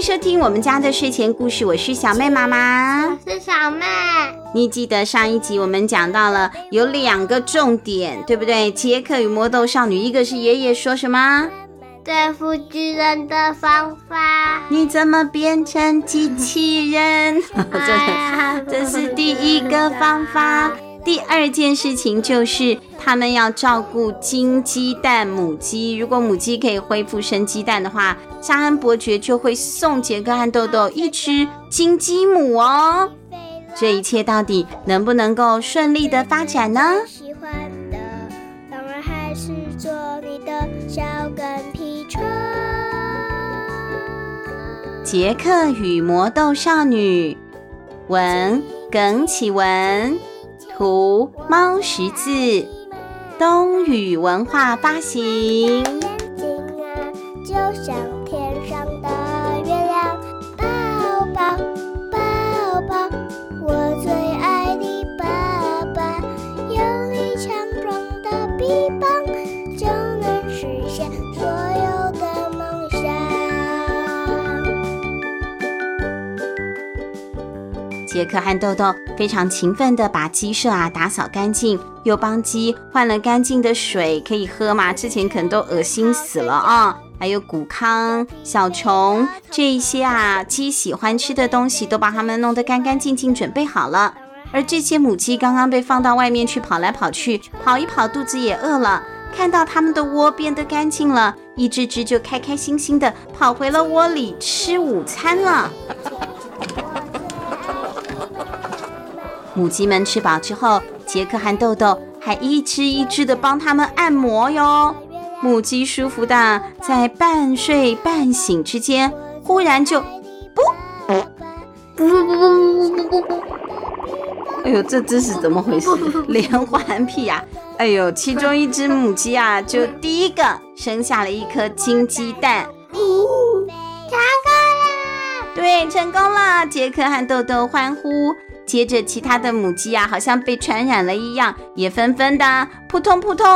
迎收听我们家的睡前故事，我是小妹妈妈，我是小妹。你记得上一集我们讲到了有两个重点，对不对？杰克与魔豆少女，一个是爷爷说什么？对付巨人的方法。你怎么变成机器人？这 这是第一个方法。第二件事情就是，他们要照顾金鸡蛋母鸡。如果母鸡可以恢复生鸡蛋的话，沙恩伯爵就会送杰克和豆豆一只金鸡母哦。这一切到底能不能够顺利的发展呢？喜欢的，当然还是做你的小跟屁虫。杰克与魔豆少女，文耿启文。图猫十字，冬雨文化发行。眼睛啊就像天上的月亮抱抱抱抱我最爱的爸爸用力强壮的臂膀就能实现所有的梦想杰克和豆豆非常勤奋地把鸡舍啊打扫干净，又帮鸡换了干净的水可以喝嘛。之前可能都恶心死了啊！还有谷糠、小虫这一些啊，鸡喜欢吃的东西都把它们弄得干干净净，准备好了。而这些母鸡刚刚被放到外面去跑来跑去，跑一跑肚子也饿了，看到它们的窝变得干净了，一只只就开开心心地跑回了窝里吃午餐了。母鸡们吃饱之后，杰克和豆豆还一只一只的帮他们按摩哟。母鸡舒服的在半睡半醒之间，忽然就，不，不不不不不不不，哎呦，这这是怎么回事？连环屁呀！哎呦，其中一只母鸡啊，就第一个生下了一颗金鸡蛋。成功了！对，成功了！杰克和豆豆欢呼。接着，其他的母鸡啊，好像被传染了一样，也纷纷的扑通扑通，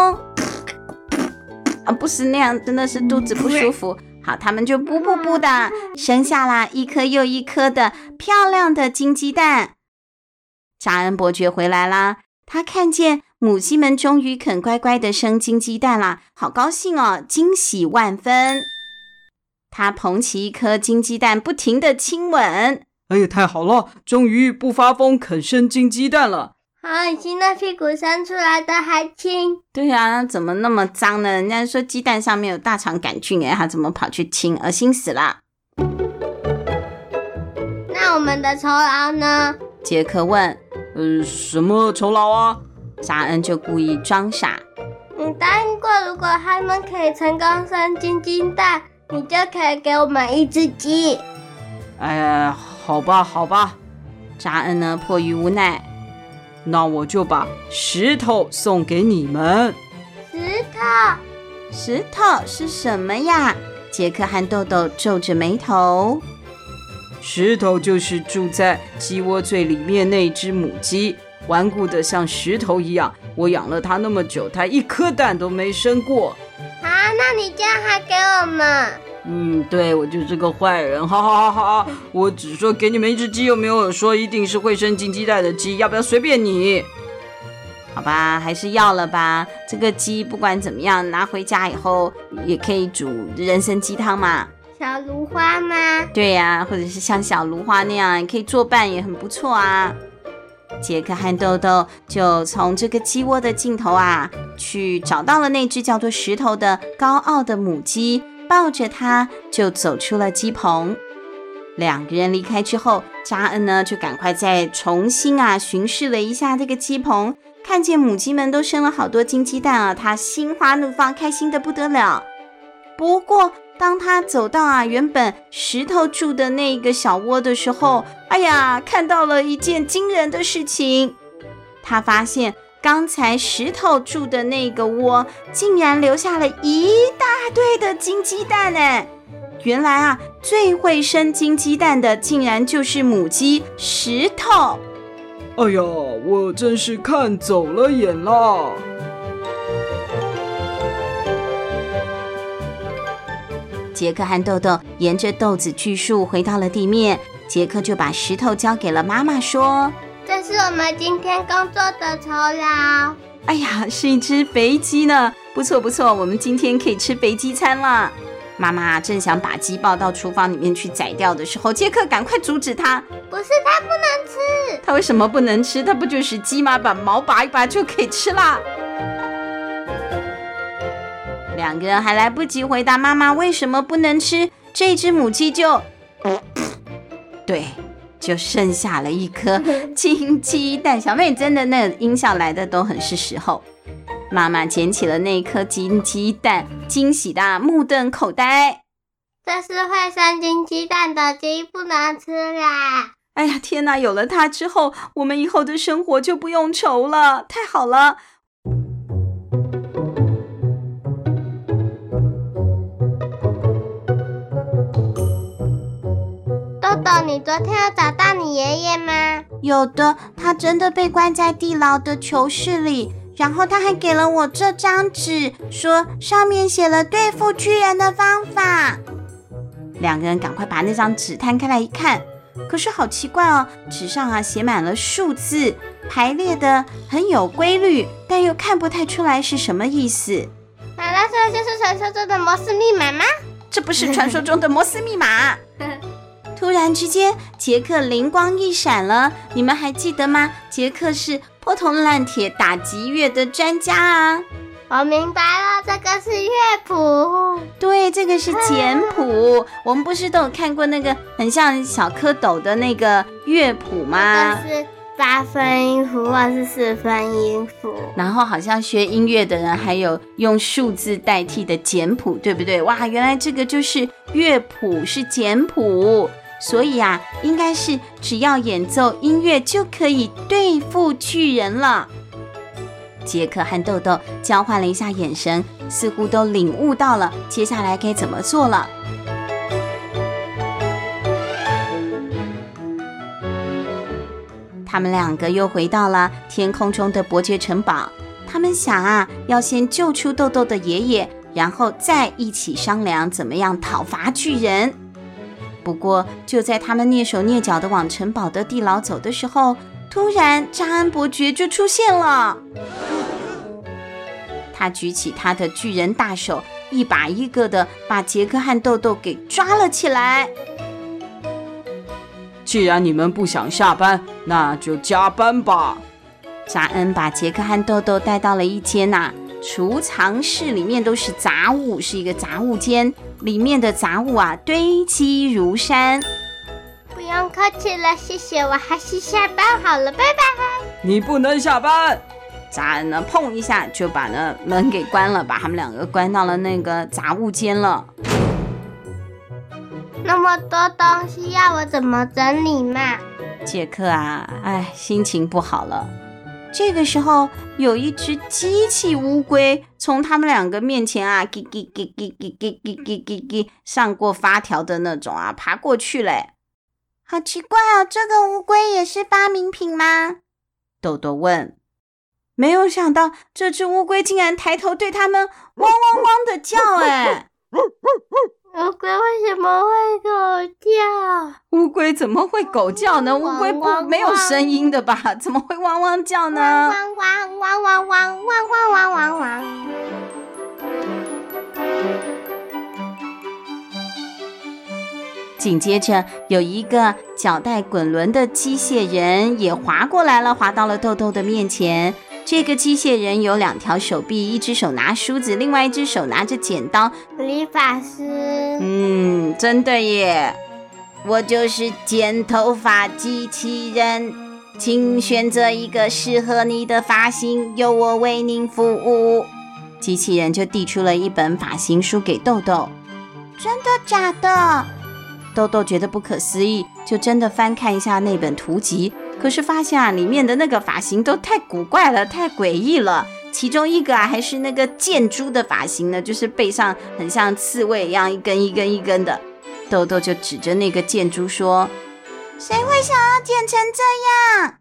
啊，不是那样，真的是肚子不舒服。好，他们就噗噗噗的生下了一颗又一颗的漂亮的金鸡蛋。扎恩伯爵回来啦，他看见母鸡们终于肯乖乖的生金鸡蛋啦，好高兴哦，惊喜万分。他捧起一颗金鸡蛋，不停的亲吻。哎呀，太好了！终于不发疯，肯生金鸡蛋了。好恶心的屁股生出来的还亲？对呀，怎么那么脏呢？人家说鸡蛋上面有大肠杆菌，哎，他怎么跑去亲？恶心死了。那我们的酬劳呢？杰克问。呃，什么酬劳啊？沙恩就故意装傻。你答应过，如果他们可以成功生金鸡蛋，你就可以给我们一只鸡。哎呀。好吧，好吧，扎恩呢，迫于无奈，那我就把石头送给你们。石头，石头是什么呀？杰克和豆豆皱着眉头。石头就是住在鸡窝最里面那只母鸡，顽固的像石头一样。我养了它那么久，它一颗蛋都没生过。啊，那你这样还给我们？嗯，对，我就是个坏人，好好好好，我只说给你们一只鸡，又没有说一定是会生金鸡蛋的鸡，要不要随便你？好吧，还是要了吧。这个鸡不管怎么样，拿回家以后也可以煮人参鸡汤嘛。小芦花吗？对呀、或者是像小芦花那样，可以作伴，也很不错啊。杰克和豆豆就从这个鸡窝的尽头啊，去找到了那只叫做石头的高傲的母鸡。抱着它就走出了鸡棚。两个人离开之后，扎恩呢就赶快再重新啊巡视了一下这个鸡棚，看见母鸡们都生了好多金鸡蛋啊，他心花怒放，开心的不得了。不过，当他走到啊原本石头住的那个小窝的时候，哎呀，看到了一件惊人的事情，他发现。刚才石头住的那个窝，竟然留下了一大堆的金鸡蛋呢！原来啊，最会生金鸡蛋的，竟然就是母鸡石头。哎呀，我真是看走了眼啦。杰克和豆豆沿着豆子锯树回到了地面，杰克就把石头交给了妈妈，说：“这是我们今天工作的酬劳。”哎呀，是一只肥鸡呢！不错不错，我们今天可以吃肥鸡餐了。妈妈正想把鸡抱到厨房里面去宰掉的时候，杰克赶快阻止他：“不是，他不能吃。他为什么不能吃？他不就是鸡吗？把毛拔一拔就可以吃啦。”两个人还来不及回答妈妈为什么不能吃，这只母鸡就，对，就剩下了一颗 金鸡蛋。小妹真的那个音效来的都很是时候。妈妈捡起了那颗金鸡蛋，惊喜的目瞪口呆。这是会生金鸡蛋的鸡，不能吃啦！哎呀，天哪！有了它之后，我们以后的生活就不用愁了，太好了！豆豆，你昨天有找到你爷爷吗？有的，他真的被关在地牢的囚室里。然后他还给了我这张纸，说上面写了对付巨人的方法。两个人赶快把那张纸摊开来一看，可是好奇怪哦，纸上啊写满了数字，排列的很有规律，但又看不太出来是什么意思。难道这就是传说中的摩斯密码吗？这不是传说中的摩斯密码。突然之间，杰克灵光一闪了，你们还记得吗？杰克是。破铜烂铁打击乐的专家啊！我明白了，这个是乐谱。对，这个是简谱。我们不是都有看过那个很像小蝌蚪的那个乐谱吗？这是八分音符或是四分音符。然后好像学音乐的人还有用数字代替的简谱，对不对？哇，原来这个就是乐谱，是简谱。所以啊，应该是只要演奏音乐就可以对付巨人了。杰克和豆豆交换了一下眼神，似乎都领悟到了接下来该怎么做了。他们两个又回到了天空中的伯爵城堡。他们想啊，要先救出豆豆的爷爷，然后再一起商量怎么样讨伐巨人。不过，就在他们蹑手蹑脚地往城堡的地牢走的时候，突然扎恩伯爵就出现了。他举起他的巨人大手，一把一个的把杰克和豆豆给抓了起来。既然你们不想下班，那就加班吧。扎恩把杰克和豆豆带到了一间呐、啊、储藏室，里面都是杂物，是一个杂物间。里面的杂物啊，堆积如山。不用客气了，谢谢，我还是下班好了，拜拜。你不能下班。扎恩呢，碰一下就把那门给关了，把他们两个关到了那个杂物间了。那么多东西要我怎么整理嘛？杰克啊，哎，心情不好了。这个时候，有一只机器乌龟从他们两个面前啊，叽叽叽叽叽叽叽叽叽上过发条的那种啊，爬过去嘞。好奇怪哦，这个乌龟也是发明品吗？豆豆问。没有想到，这只乌龟竟然抬头对他们汪汪汪的叫，哎。乌龟为什么会狗叫？乌龟怎么会狗叫呢？乌龟不没有声音的吧？怎么会汪汪叫呢？汪汪汪汪汪汪汪汪汪汪！紧接着，有一个脚带滚轮的机械人也滑过来了，滑到了豆豆的面前。这个机械人有两条手臂，一只手拿梳子，另外一只手拿着剪刀。理发师。嗯，真的耶！我就是剪头发机器人，请选择一个适合你的发型，由我为您服务。机器人就递出了一本发型书给豆豆。真的假的？豆豆觉得不可思议，就真的翻看一下那本图集。可是发现啊，里面的那个发型都太古怪了，太诡异了。其中一个啊，还是那个箭猪的发型呢，就是背上很像刺猬一样，一根一根一根的。豆豆就指着那个箭猪说：“谁会想要剪成这样？”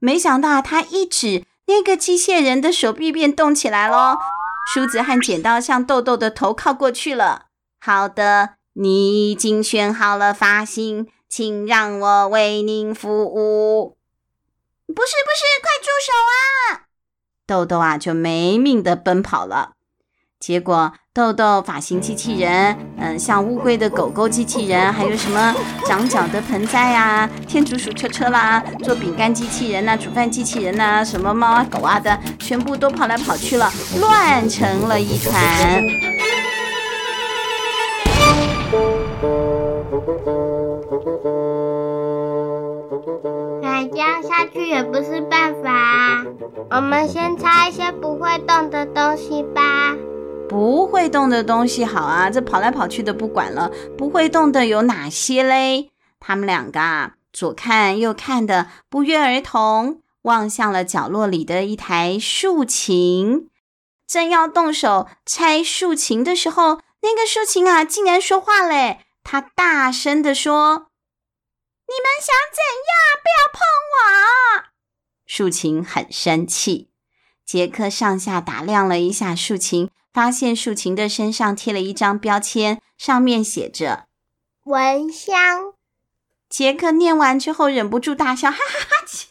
没想到他一指，那个机械人的手臂便动起来喽，梳子和剪刀向豆豆的头靠过去了。好的，你已经选好了发型，请让我为您服务。不是不是，快住手啊！豆豆啊，就没命的奔跑了。结果，豆豆发型机器人，嗯，像乌龟的狗狗机器人，还有什么长脚的盆栽、啊、天竺鼠车车啦、做饼干机器人呐、煮饭机器人呐、什么猫啊狗啊的，全部都跑来跑去了，乱成了一团。这样下去也不是办法！我们先拆一些不会动的东西吧。不会动的东西好啊，这跑来跑去的不管了。不会动的有哪些嘞？他们两个啊，左看右看的，不约而同望向了角落里的一台竖琴。正要动手拆竖琴的时候，那个竖琴啊，竟然说话嘞！他大声的说。你们想怎样？不要碰我！竖琴很生气。杰克上下打量了一下竖琴，发现竖琴的身上贴了一张标签，上面写着“蚊香”。杰克念完之后忍不住大笑，哈哈哈，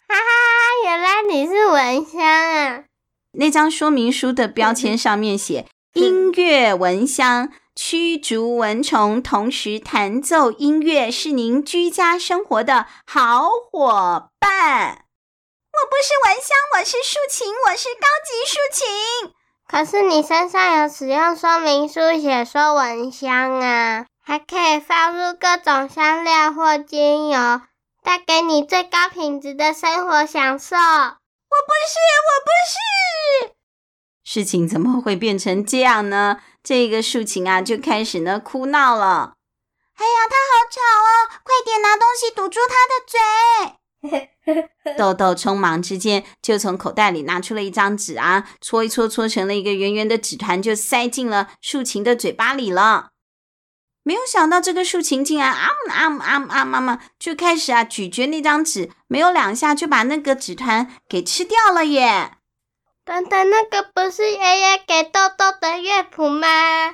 哈哈哈！原来你是蚊香啊！那张说明书的标签上面写“音乐蚊香”。驱逐蚊虫，同时弹奏音乐，是您居家生活的好伙伴。我不是蚊香，我是竖琴，我是高级竖琴。可是你身上有使用说明书写说蚊香啊，还可以放入各种香料或精油，带给你最高品质的生活享受。我不是，我不是。事情怎么会变成这样呢？这个竖琴啊，就开始呢哭闹了。哎呀，他好吵哦！快点拿东西堵住他的嘴。豆豆匆忙之间就从口袋里拿出了一张纸啊，搓一搓，搓成了一个圆圆的纸团，就塞进了竖琴的嘴巴里了。没有想到这个竖琴竟然啊啊啊啊妈妈就开始啊咀嚼那张纸，没有两下就把那个纸团给吃掉了耶。等等，那个不是爷爷给豆豆的乐谱吗？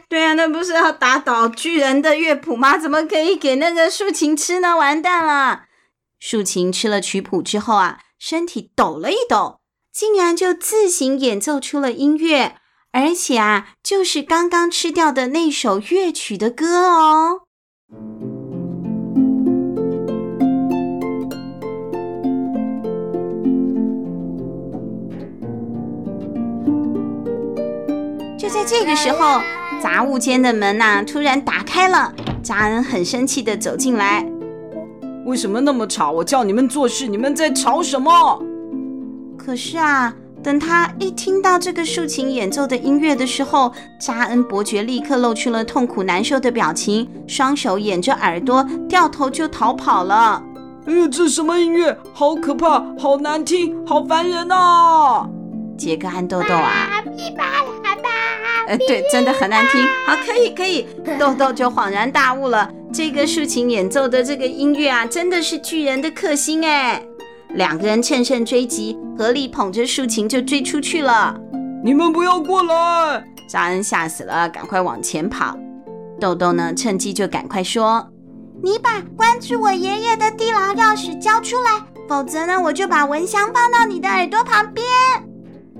对啊，那不是要打倒巨人的乐谱吗？怎么可以给那个竖琴吃呢？完蛋了！竖琴吃了曲谱之后啊，身体抖了一抖，竟然就自行演奏出了音乐，而且啊，就是刚刚吃掉的那首乐曲的歌哦。在这个时候，杂物间的门呐、啊、突然打开了，扎恩很生气的走进来。为什么那么吵？我叫你们做事，你们在吵什么？可是啊，等他一听到这个竖琴演奏的音乐的时候，扎恩伯爵立刻露出了痛苦难受的表情，双手掩着耳朵，掉头就逃跑了。哎呦，这什么音乐？好可怕，好难听，好烦人啊！杰克和豆豆啊。呃，对，真的很难听。好，可以，可以。豆豆就恍然大悟了，这个竖琴演奏的这个音乐啊，真的是巨人的克星哎。两个人乘胜追击，合力捧着竖琴就追出去了。你们不要过来！扎恩吓死了，赶快往前跑。豆豆呢，趁机就赶快说：“你把关住我爷爷的地牢钥匙交出来，否则呢，我就把蚊香放到你的耳朵旁边。”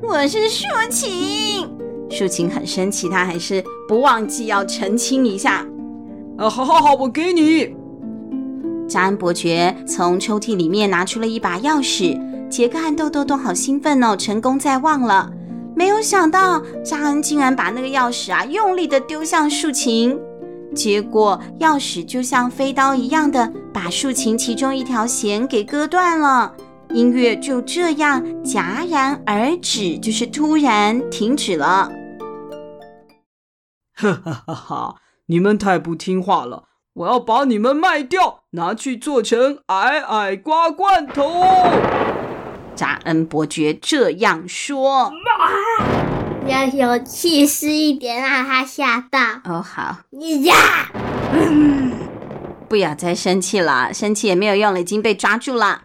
我是竖琴。竖琴很生气，他还是不忘记要澄清一下。啊，好好好，我给你。扎恩伯爵从抽屉里面拿出了一把钥匙，杰克和豆豆都好兴奋哦，成功在望了。没有想到扎恩竟然把那个钥匙啊用力的丢向竖琴，结果钥匙就像飞刀一样的把竖琴其中一条弦给割断了。音乐就这样戛然而止，就是突然停止了。哈哈哈哈！你们太不听话了，我要把你们卖掉，拿去做成矮矮瓜罐头。扎恩伯爵这样说。要有气势一点，让他吓到。哦，好。你呀，嗯不要再生气了，生气也没有用了，已经被抓住了。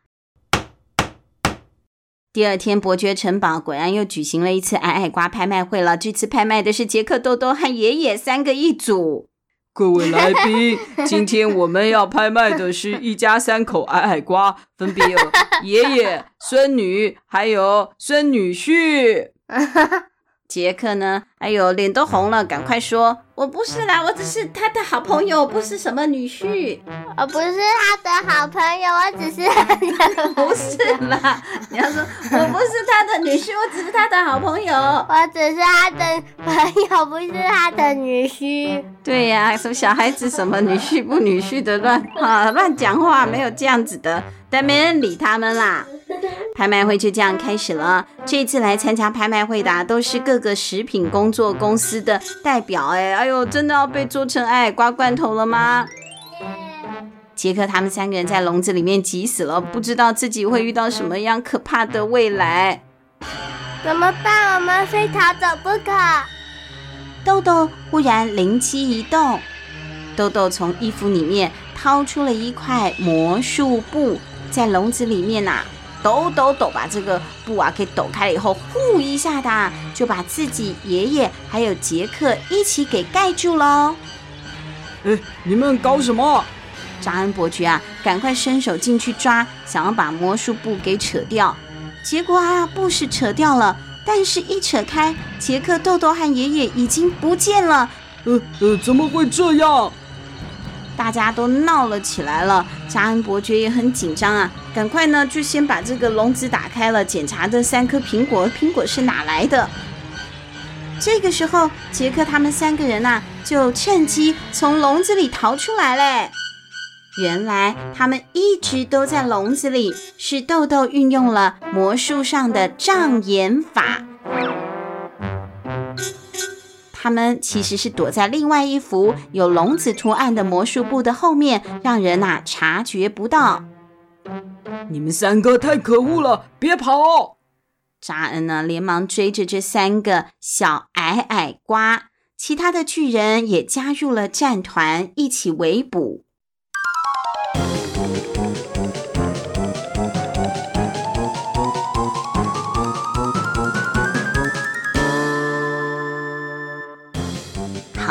第二天，伯爵城堡果然又举行了一次矮矮瓜拍卖会了。这次拍卖的是杰克、豆豆和爷爷三个一组。各位来宾，今天我们要拍卖的是一家三口矮矮瓜，分别有爷爷、孙女，还有孙女婿。杰克呢？哎呦，脸都红了，赶快说！我不是啦，我只是他的好朋友，不是什么女婿。我不是他的好朋友，我只是 不是啦。你要说我不是他的女婿，我只是他的好朋友。我只是他的朋友，不是他的女婿。对呀、啊，说小孩子什么女婿不女婿的乱啊乱讲话，没有这样子的，但没人理他们啦。拍卖会就这样开始了。这次来参加拍卖会的、都是各个食品工作公司的代表。哎，哎呦，真的要被做成矮瓜罐头了吗？杰克他们三个人在笼子里面急死了，不知道自己会遇到什么样可怕的未来。怎么办？我们非逃走不可。豆豆忽然灵机一动，豆豆从衣服里面掏出了一块魔术布，在笼子里面呐、抖抖抖，把这个布啊给抖开了以后，呼一下的就把自己爷爷还有杰克一起给盖住喽。哎，你们搞什么？扎恩伯爵啊，赶快伸手进去抓，想要把魔术布给扯掉。结果啊，布是扯掉了，但是一扯开，杰克、豆豆和爷爷已经不见了。呃呃，怎么会这样？大家都闹了起来了，扎恩伯爵也很紧张啊。赶快呢，就先把这个笼子打开了，检查这三颗苹果，苹果是哪来的？这个时候，杰克他们三个人呐、就趁机从笼子里逃出来嘞。原来他们一直都在笼子里，是豆豆运用了魔术上的障眼法。他们其实是躲在另外一幅有笼子图案的魔术布的后面，让人呐、啊、察觉不到。你们三个太可恶了，别跑！扎恩呢，连忙追着这三个小矮矮瓜，其他的巨人也加入了战团，一起围捕。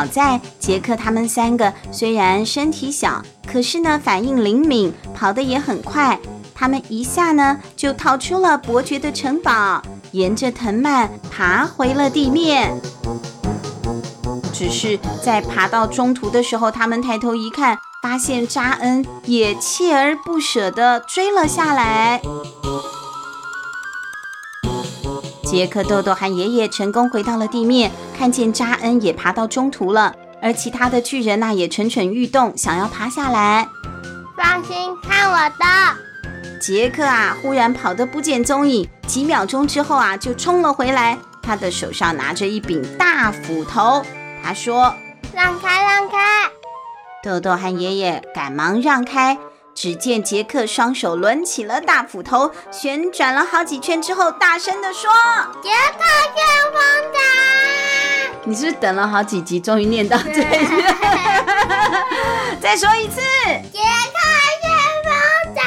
好在杰克他们三个虽然身体小，可是呢反应灵敏，跑得也很快。他们一下呢就逃出了伯爵的城堡，沿着藤蔓爬回了地面。只是在爬到中途的时候，他们抬头一看，发现扎恩也锲而不舍地追了下来。杰克、豆豆和爷爷成功回到了地面，看见扎恩也爬到中途了，而其他的巨人呢也蠢蠢欲动，想要爬下来。放心，看我的。杰克啊，忽然跑得不见踪影，几秒钟之后啊，就冲了回来。他的手上拿着一柄大斧头，他说：“让开，让开！”豆豆和爷爷赶忙让开。只见杰克双手抡起了大斧头，旋转了好几圈之后，大声地说：“杰克旋风斩！”你是不是等了好几集，终于念到这句？再说一次，杰克旋风掌。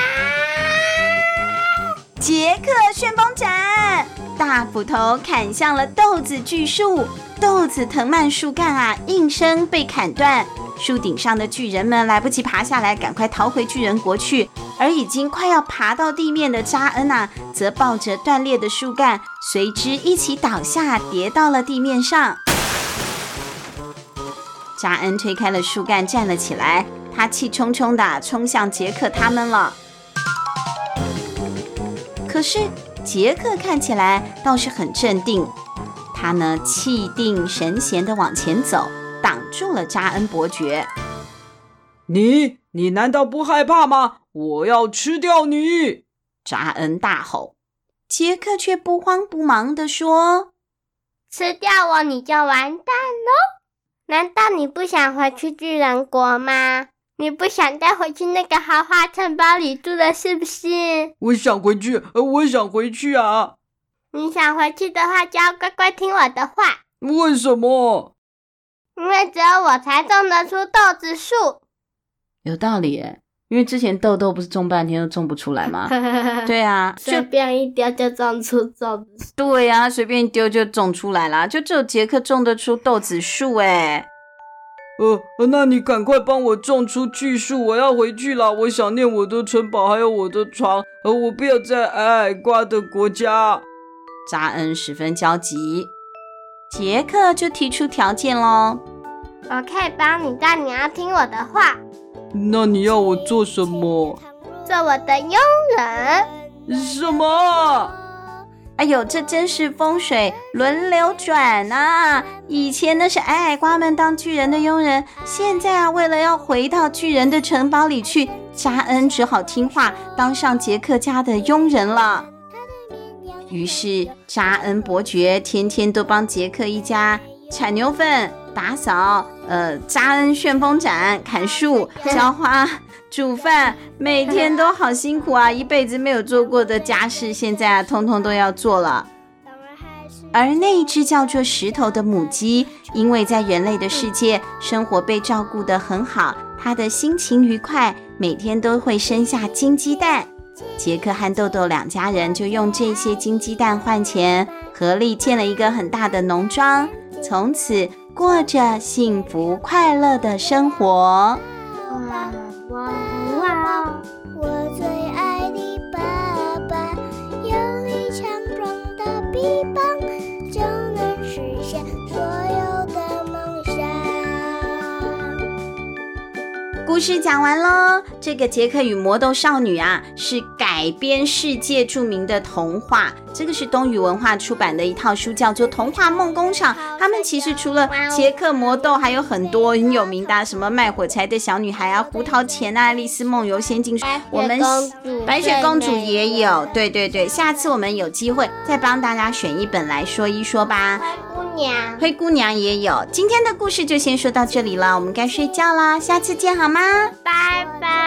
杰克旋风斩，大斧头砍向了豆子巨树，豆子藤蔓树干啊，应声被砍断。树顶上的巨人们来不及爬下来，赶快逃回巨人国去。而已经快要爬到地面的扎恩啊，则抱着断裂的树干，随之一起倒下，跌到了地面上。扎恩推开了树干，站了起来，他气冲冲地冲向杰克他们了。可是杰克看起来倒是很镇定，他呢气定神闲地往前走，挡住了扎恩伯爵。你你难道不害怕吗？我要吃掉你！扎恩大吼。杰克却不慌不忙地说：“吃掉我你就完蛋喽！难道你不想回去巨人国吗？”你不想再回去那个豪华城堡里住了是不是？我想回去，呃，我想回去啊！你想回去的话，就要乖乖听我的话。为什么？因为只有我才种得出豆子树。有道理耶，因为之前豆豆不是种半天都种不出来吗？对啊，随便一丢就种出豆子树。对啊，随便一丢就种出来啦，就只有杰克种得出豆子树哎。呃，那你赶快帮我种出巨树，我要回去了。我想念我的城堡，还有我的床。呃，我不要在矮矮瓜的国家。扎恩十分焦急，杰克就提出条件喽：我可以帮你，但你要听我的话。那你要我做什么？做我的佣人。什么？哎呦，这真是风水轮流转啊！以前那是矮矮瓜们当巨人的佣人，现在啊，为了要回到巨人的城堡里去，扎恩只好听话，当上杰克家的佣人了。于是扎恩伯爵天天都帮杰克一家铲牛粪、打扫，呃，扎恩旋风斩、砍树、浇花、煮饭，每天都好辛苦啊！一辈子没有做过的家事，现在啊，通通都要做了。而那一只叫做石头的母鸡，因为在人类的世界生活被照顾得很好，它的心情愉快，每天都会生下金鸡蛋。杰克和豆豆两家人就用这些金鸡蛋换钱，合力建了一个很大的农庄，从此过着幸福快乐的生活。故事讲完喽。这个杰克与魔豆少女啊，是改编世界著名的童话。这个是东雨文化出版的一套书，叫做《童话梦工厂》。他们其实除了杰克、魔豆，还有很多很有名的，什么卖火柴的小女孩啊、胡桃钳啊、爱丽丝梦游仙境。我们白雪公主也有，对对对。下次我们有机会再帮大家选一本来说一说吧。灰姑娘，灰姑娘也有。今天的故事就先说到这里了，我们该睡觉啦，下次见好吗？拜拜。拜